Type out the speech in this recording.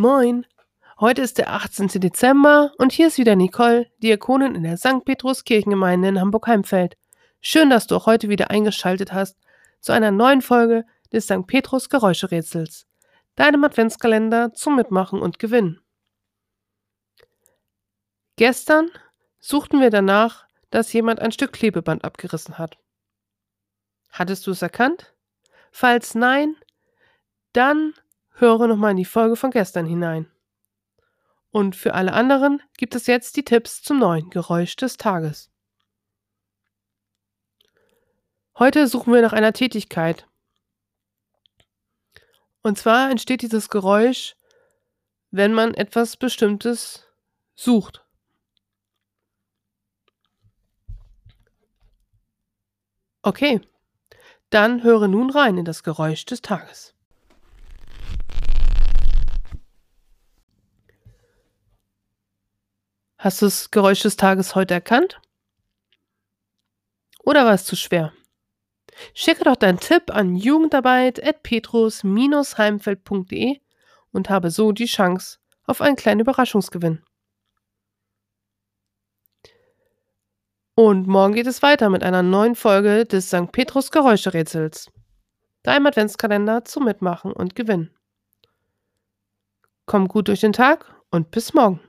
Moin! Heute ist der 18. Dezember und hier ist wieder Nicole, Diakonin in der St. Petrus Kirchengemeinde in Hamburg-Heimfeld. Schön, dass du auch heute wieder eingeschaltet hast zu einer neuen Folge des St. Petrus Geräuscherätsels, deinem Adventskalender zum Mitmachen und Gewinnen. Gestern suchten wir danach, dass jemand ein Stück Klebeband abgerissen hat. Hattest du es erkannt? Falls nein, dann höre nochmal in die Folge von gestern hinein. Und für alle anderen gibt es jetzt die Tipps zum neuen Geräusch des Tages. Heute suchen wir nach einer Tätigkeit. Und zwar entsteht dieses Geräusch, wenn man etwas Bestimmtes sucht. Okay, dann höre nun rein in das Geräusch des Tages. Hast du das Geräusch des Tages heute erkannt? Oder war es zu schwer? Schicke doch deinen Tipp an jugendarbeit.petrus-heimfeld.de und habe so die Chance auf einen kleinen Überraschungsgewinn. Und morgen geht es weiter mit einer neuen Folge des St. Petrus Geräuscherätsels. Deinem Adventskalender zum Mitmachen und Gewinnen. Komm gut durch den Tag und bis morgen.